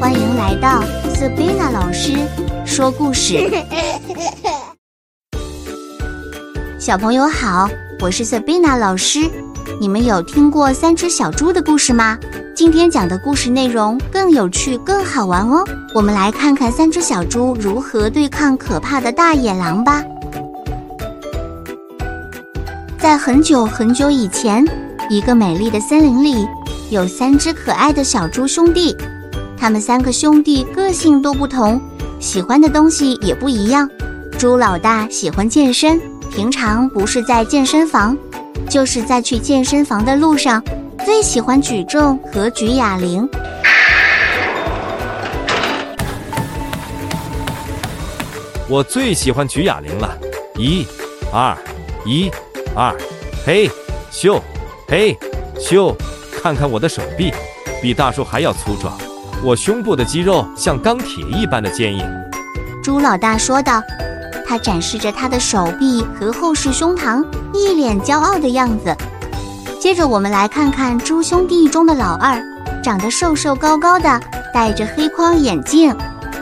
欢迎来到 Sabina 老师说故事。小朋友好，我是 Sabina 老师。你们有听过三只小猪的故事吗？今天讲的故事内容更有趣、更好玩哦。我们来看看三只小猪如何对抗可怕的大野狼吧。在很久很久以前，一个美丽的森林里，有三只可爱的小猪兄弟。他们三个兄弟个性都不同，喜欢的东西也不一样。猪老大喜欢健身，平常不是在健身房，就是在去健身房的路上。最喜欢举重和举哑铃。我最喜欢举哑铃了，一、二、一、二，嘿，咻，嘿，咻，看看我的手臂，比大树还要粗壮。我胸部的肌肉像钢铁一般的坚硬。猪老大说道，他展示着他的手臂和厚实胸膛，一脸骄傲的样子。接着我们来看看猪兄弟中的老二，长得瘦瘦高高的，戴着黑框眼镜，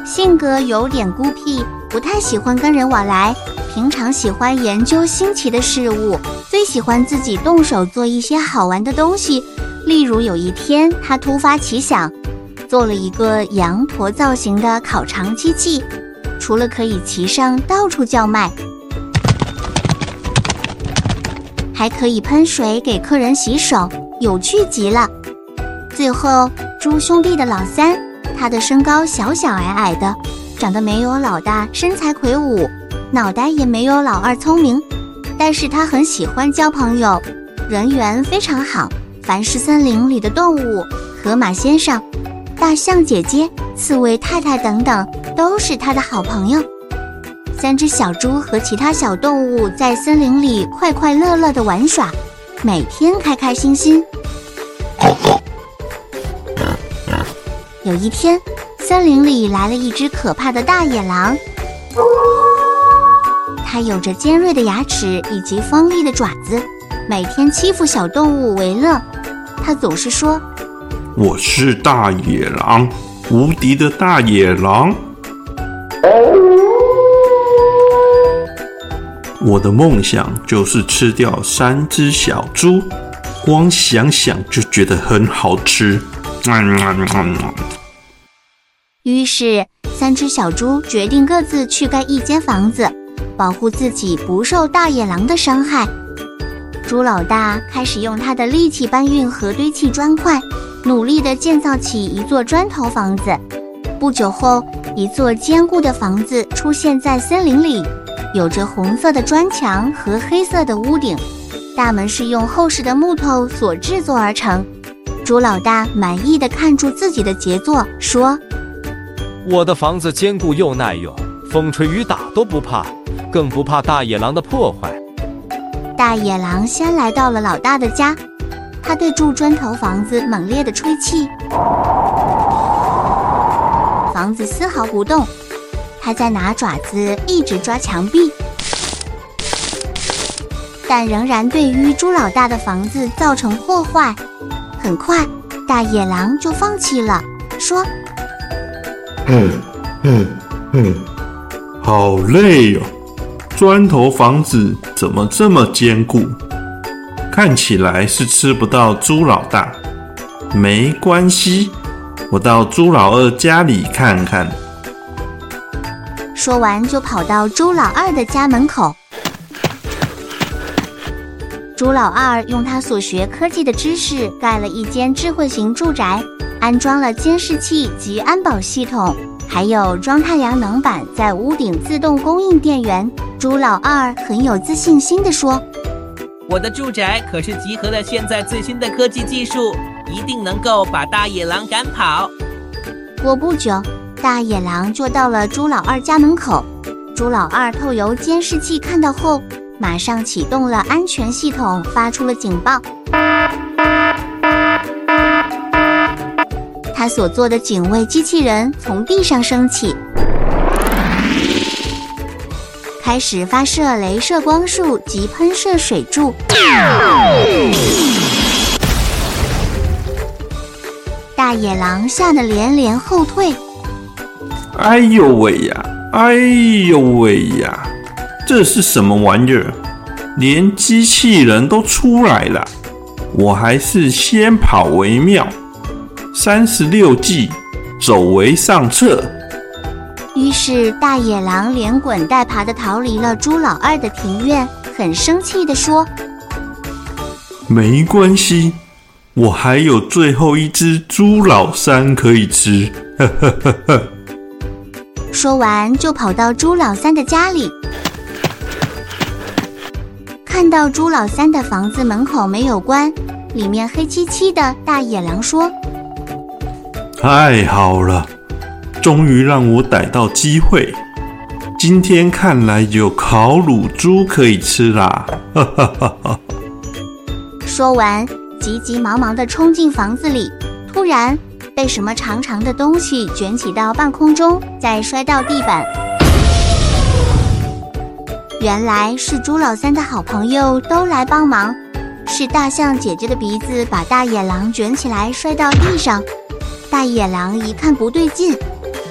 性格有点孤僻，不太喜欢跟人往来，平常喜欢研究新奇的事物，最喜欢自己动手做一些好玩的东西。例如有一天，他突发奇想，做了一个羊驼造型的烤肠机器，除了可以骑上到处叫卖。还可以喷水给客人洗手，有趣极了。最后，猪兄弟的老三，他的身高小小矮矮的，长得没有老大身材魁梧，脑袋也没有老二聪明，但是他很喜欢交朋友，人缘非常好。凡是森林里的动物，河马先生、大象姐姐、刺猬太太等等，都是他的好朋友。三只小猪和其他小动物在森林里快快乐乐的玩耍，每天开开心心。有一天，森林里来了一只可怕的大野狼，它有着尖锐的牙齿以及锋利的爪子，每天欺负小动物为乐。它总是说：“我是大野狼，无敌的大野狼。”我的梦想就是吃掉三只小猪，光想想就觉得很好吃。于是，三只小猪决定各自去盖一间房子，保护自己不受大野狼的伤害。猪老大开始用他的力气搬运和堆砌砖块，努力地建造起一座砖头房子。不久后，一座坚固的房子出现在森林里。有着红色的砖墙和黑色的屋顶，大门是用厚实的木头所制作而成。猪老大满意的看住自己的杰作，说：“我的房子坚固又耐用，风吹雨打都不怕，更不怕大野狼的破坏。”大野狼先来到了老大的家，他对住砖头房子猛烈的吹气，房子丝毫不动。他在拿爪子一直抓墙壁，但仍然对于猪老大的房子造成破坏。很快，大野狼就放弃了，说：“嗯嗯嗯，好累哟，砖头房子怎么这么坚固？看起来是吃不到猪老大。没关系，我到猪老二家里看看。”说完，就跑到猪老二的家门口。猪老二用他所学科技的知识，盖了一间智慧型住宅，安装了监视器及安保系统，还有装太阳能板，在屋顶自动供应电源。朱老二很有自信心地说：“我的住宅可是集合了现在最新的科技技术，一定能够把大野狼赶跑。”过不久。大野狼就到了朱老二家门口，朱老二透由监视器看到后，马上启动了安全系统，发出了警报。他所做的警卫机器人从地上升起，开始发射镭射光束及喷射水柱。大野狼吓得连连后退。哎呦喂呀！哎呦喂呀！这是什么玩意儿？连机器人都出来了，我还是先跑为妙。三十六计，走为上策。于是大野狼连滚带爬的逃离了朱老二的庭院，很生气的说：“没关系，我还有最后一只朱老三可以吃。”呵呵呵呵。说完就跑到朱老三的家里，看到朱老三的房子门口没有关，里面黑漆漆的。大野狼说：“太好了。”终于让我逮到机会，今天看来有烤乳猪可以吃啦！哈哈哈哈说完，急急忙忙地冲进房子里，突然被什么长长的东西卷起到半空中，再摔到地板。原来是朱老三的好朋友都来帮忙，是大象姐姐的鼻子把大野狼卷起来摔到地上，大野狼一看不对劲。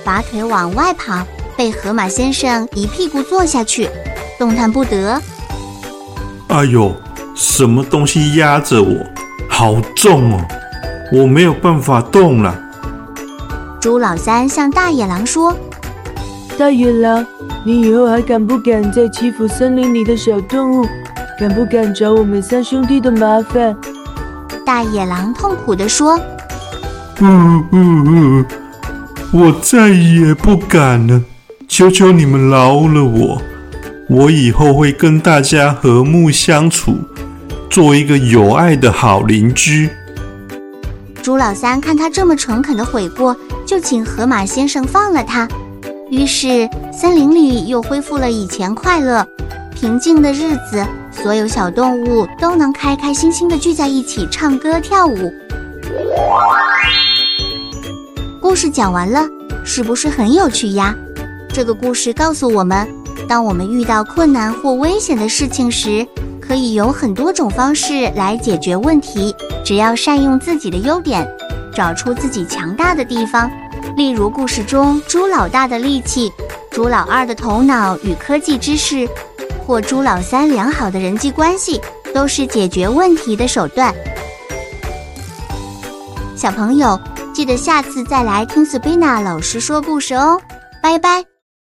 拔腿往外跑，被河马先生一屁股坐下去，动弹不得。哎呦，什么东西压着我？好重哦，我没有办法动了。猪老三向大野狼说：“大野狼，你以后还敢不敢再欺负森林里的小动物？敢不敢找我们三兄弟的麻烦？”大野狼痛苦地说：“嗯嗯嗯。”我再也不敢了，求求你们饶了我！我以后会跟大家和睦相处，做一个有爱的好邻居。朱老三看他这么诚恳的悔过，就请河马先生放了他。于是森林里又恢复了以前快乐、平静的日子，所有小动物都能开开心心的聚在一起唱歌跳舞。故事讲完了，是不是很有趣呀？这个故事告诉我们，当我们遇到困难或危险的事情时，可以有很多种方式来解决问题。只要善用自己的优点，找出自己强大的地方，例如故事中猪老大的力气、猪老二的头脑与科技知识，或猪老三良好的人际关系，都是解决问题的手段。小朋友。记得下次再来听 Sabina 老师说故事哦，拜拜。